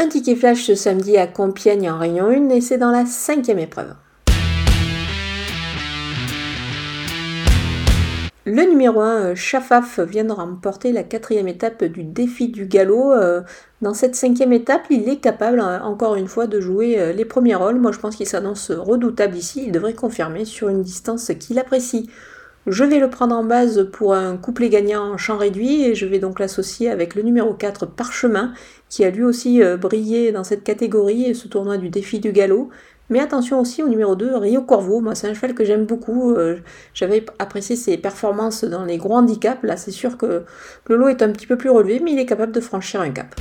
Un ticket flash ce samedi à Compiègne en Réunion 1 et c'est dans la cinquième épreuve. Le numéro 1, Chafaf, vient de remporter la quatrième étape du défi du galop. Euh, dans cette cinquième étape, il est capable, hein, encore une fois, de jouer euh, les premiers rôles. Moi, je pense qu'il s'annonce redoutable ici. Il devrait confirmer sur une distance qu'il apprécie. Je vais le prendre en base pour un couplet gagnant en champ réduit et je vais donc l'associer avec le numéro 4 Parchemin qui a lui aussi euh, brillé dans cette catégorie et ce tournoi du défi du galop. Mais attention aussi au numéro 2, Rio Corvo. Moi, c'est un cheval que j'aime beaucoup. Euh, j'avais apprécié ses performances dans les gros handicaps. Là, c'est sûr que le lot est un petit peu plus relevé, mais il est capable de franchir un cap.